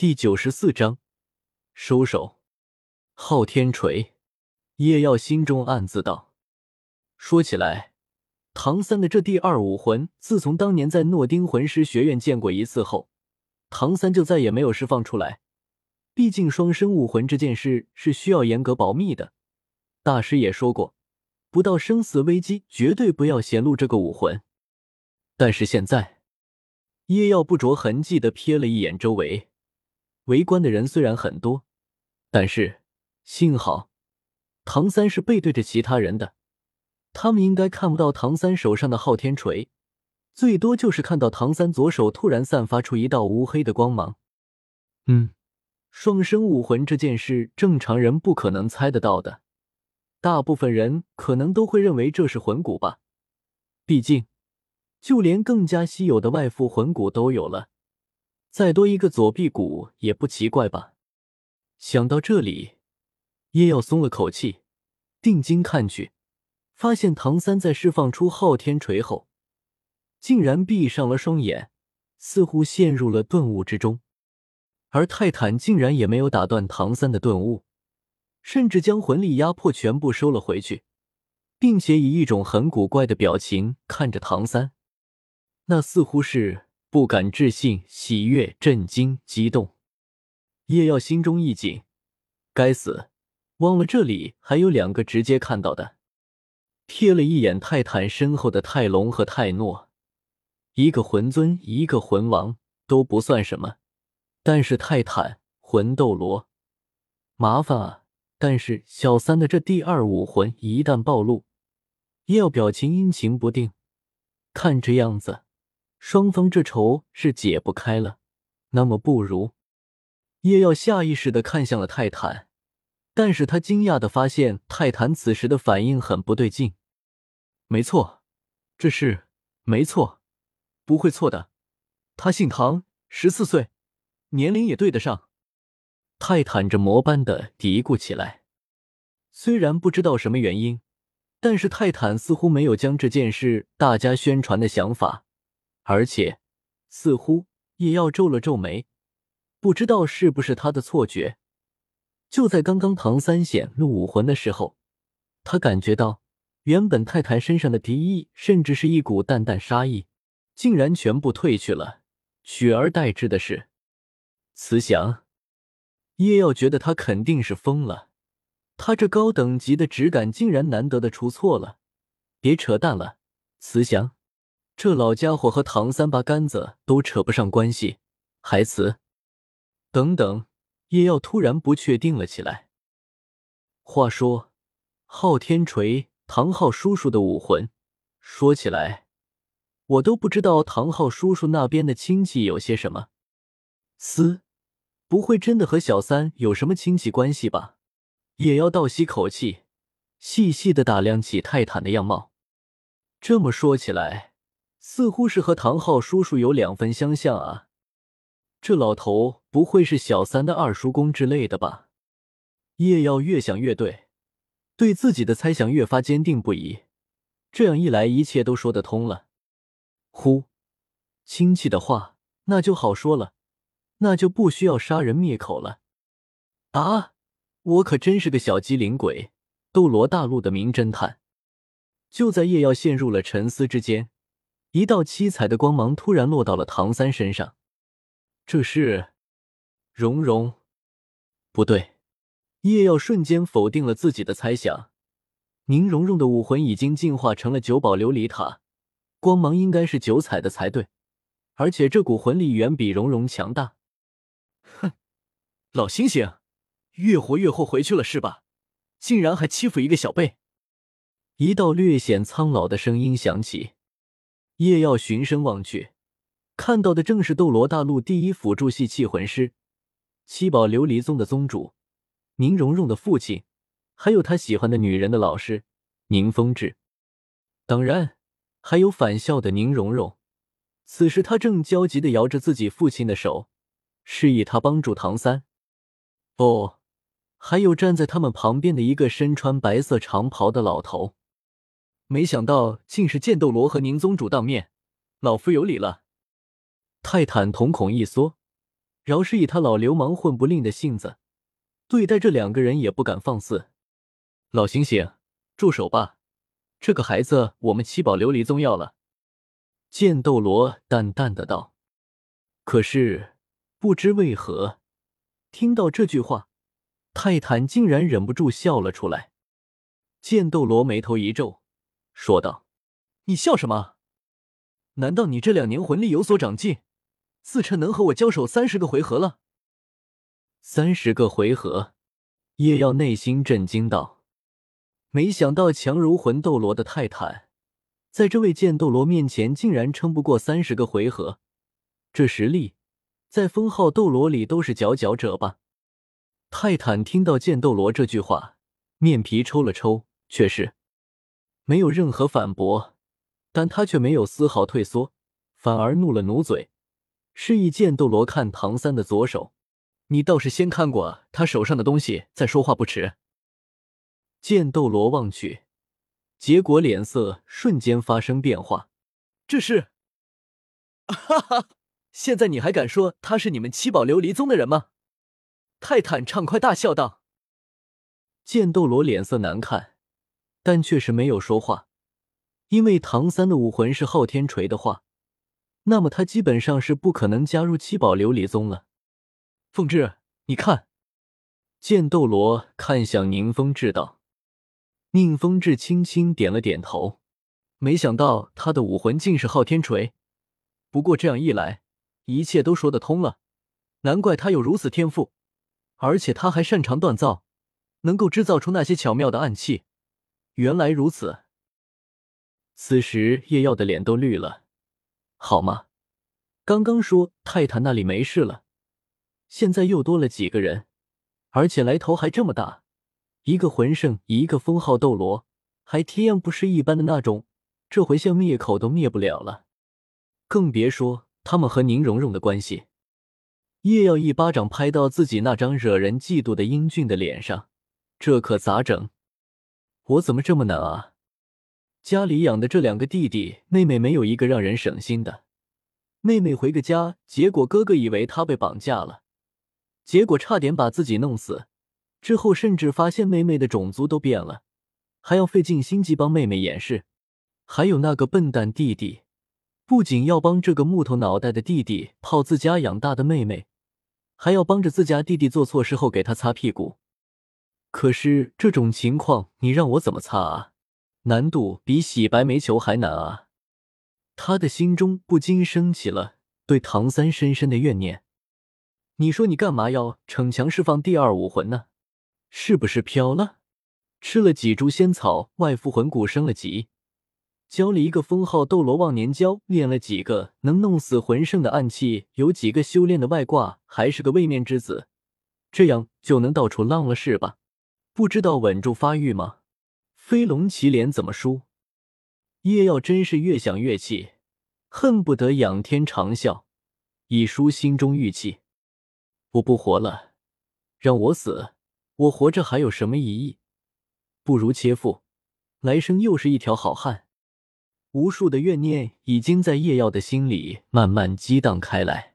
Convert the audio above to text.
第九十四章，收手。昊天锤，叶耀心中暗自道：“说起来，唐三的这第二武魂，自从当年在诺丁魂师学院见过一次后，唐三就再也没有释放出来。毕竟双生武魂这件事是需要严格保密的。大师也说过，不到生死危机，绝对不要显露这个武魂。但是现在，叶耀不着痕迹的瞥了一眼周围。”围观的人虽然很多，但是幸好唐三是背对着其他人的，他们应该看不到唐三手上的昊天锤，最多就是看到唐三左手突然散发出一道乌黑的光芒。嗯，双生武魂这件事，正常人不可能猜得到的，大部分人可能都会认为这是魂骨吧，毕竟就连更加稀有的外附魂骨都有了。再多一个左臂骨也不奇怪吧？想到这里，叶耀松了口气，定睛看去，发现唐三在释放出昊天锤后，竟然闭上了双眼，似乎陷入了顿悟之中。而泰坦竟然也没有打断唐三的顿悟，甚至将魂力压迫全部收了回去，并且以一种很古怪的表情看着唐三，那似乎是。不敢置信、喜悦、震惊、激动，叶耀心中一紧，该死，忘了这里还有两个直接看到的。瞥了一眼泰坦身后的泰隆和泰诺，一个魂尊，一个魂王都不算什么，但是泰坦魂斗罗，麻烦啊！但是小三的这第二武魂一旦暴露，叶耀表情阴晴不定，看这样子。双方这仇是解不开了，那么不如叶耀下意识的看向了泰坦，但是他惊讶的发现泰坦此时的反应很不对劲。没错，这是没错，不会错的。他姓唐，十四岁，年龄也对得上。泰坦着魔般的嘀咕起来。虽然不知道什么原因，但是泰坦似乎没有将这件事大家宣传的想法。而且，似乎也要皱了皱眉，不知道是不是他的错觉。就在刚刚唐三显露武魂的时候，他感觉到原本泰坦身上的敌意，甚至是一股淡淡杀意，竟然全部褪去了，取而代之的是慈祥。叶耀觉得他肯定是疯了，他这高等级的质感竟然难得的出错了。别扯淡了，慈祥。这老家伙和唐三八竿子都扯不上关系，还辞？等等，叶耀突然不确定了起来。话说，昊天锤，唐昊叔叔的武魂，说起来，我都不知道唐昊叔叔那边的亲戚有些什么。嘶，不会真的和小三有什么亲戚关系吧？叶耀倒吸口气，细细的打量起泰坦的样貌。这么说起来。似乎是和唐昊叔叔有两分相像啊！这老头不会是小三的二叔公之类的吧？叶耀越想越对，对自己的猜想越发坚定不移。这样一来，一切都说得通了。呼，亲戚的话那就好说了，那就不需要杀人灭口了。啊，我可真是个小机灵鬼，斗罗大陆的名侦探。就在叶耀陷入了沉思之间。一道七彩的光芒突然落到了唐三身上，这是蓉蓉？不对，叶耀瞬间否定了自己的猜想。宁荣荣的武魂已经进化成了九宝琉璃塔，光芒应该是九彩的才对，而且这股魂力远比蓉蓉强大。哼，老猩猩，越活越后回去了是吧？竟然还欺负一个小辈！一道略显苍老的声音响起。叶耀循声望去，看到的正是斗罗大陆第一辅助系器魂师、七宝琉璃宗的宗主宁荣荣的父亲，还有他喜欢的女人的老师宁风致，当然还有返校的宁荣荣。此时他正焦急的摇着自己父亲的手，示意他帮助唐三。哦，还有站在他们旁边的一个身穿白色长袍的老头。没想到竟是剑斗罗和宁宗主当面，老夫有礼了。泰坦瞳孔一缩，饶是以他老流氓混不吝的性子，对待这两个人也不敢放肆。老醒醒，住手吧！这个孩子我们七宝琉璃宗要了。剑斗罗淡淡的道。可是不知为何，听到这句话，泰坦竟然忍不住笑了出来。剑斗罗眉头一皱，说道：“你笑什么？难道你这两年魂力有所长进？”自称能和我交手三十个回合了。三十个回合，叶耀内心震惊道：“没想到强如魂斗罗的泰坦，在这位剑斗罗面前竟然撑不过三十个回合。这实力，在封号斗罗里都是佼佼者吧？”泰坦听到剑斗罗这句话，面皮抽了抽，却是没有任何反驳，但他却没有丝毫退缩，反而怒了努嘴。示意剑斗罗看唐三的左手，你倒是先看过他手上的东西再说话不迟。剑斗罗望去，结果脸色瞬间发生变化。这是，哈哈！现在你还敢说他是你们七宝琉璃宗的人吗？泰坦畅快大笑道。剑斗罗脸色难看，但确实没有说话，因为唐三的武魂是昊天锤的话。那么他基本上是不可能加入七宝琉璃宗了。凤至，你看，剑斗罗看向宁风致道。宁风致轻轻点了点头，没想到他的武魂竟是昊天锤。不过这样一来，一切都说得通了。难怪他有如此天赋，而且他还擅长锻造，能够制造出那些巧妙的暗器。原来如此。此时叶耀的脸都绿了。好吗？刚刚说泰坦那里没事了，现在又多了几个人，而且来头还这么大，一个魂圣，一个封号斗罗，还天样不是一般的那种，这回想灭口都灭不了了，更别说他们和宁荣荣的关系。叶耀一巴掌拍到自己那张惹人嫉妒的英俊的脸上，这可咋整？我怎么这么难啊？家里养的这两个弟弟妹妹没有一个让人省心的。妹妹回个家，结果哥哥以为她被绑架了，结果差点把自己弄死。之后甚至发现妹妹的种族都变了，还要费尽心机帮妹妹掩饰。还有那个笨蛋弟弟，不仅要帮这个木头脑袋的弟弟泡自家养大的妹妹，还要帮着自家弟弟做错事后给他擦屁股。可是这种情况，你让我怎么擦啊？难度比洗白煤球还难啊！他的心中不禁升起了对唐三深深的怨念。你说你干嘛要逞强释放第二武魂呢？是不是飘了？吃了几株仙草，外附魂骨升了级，教了一个封号斗罗忘年交，练了几个能弄死魂圣的暗器，有几个修炼的外挂，还是个位面之子，这样就能到处浪了是吧？不知道稳住发育吗？飞龙祁连怎么输？叶耀真是越想越气，恨不得仰天长啸，以舒心中郁气。我不活了，让我死，我活着还有什么意义？不如切腹，来生又是一条好汉。无数的怨念已经在叶耀的心里慢慢激荡开来。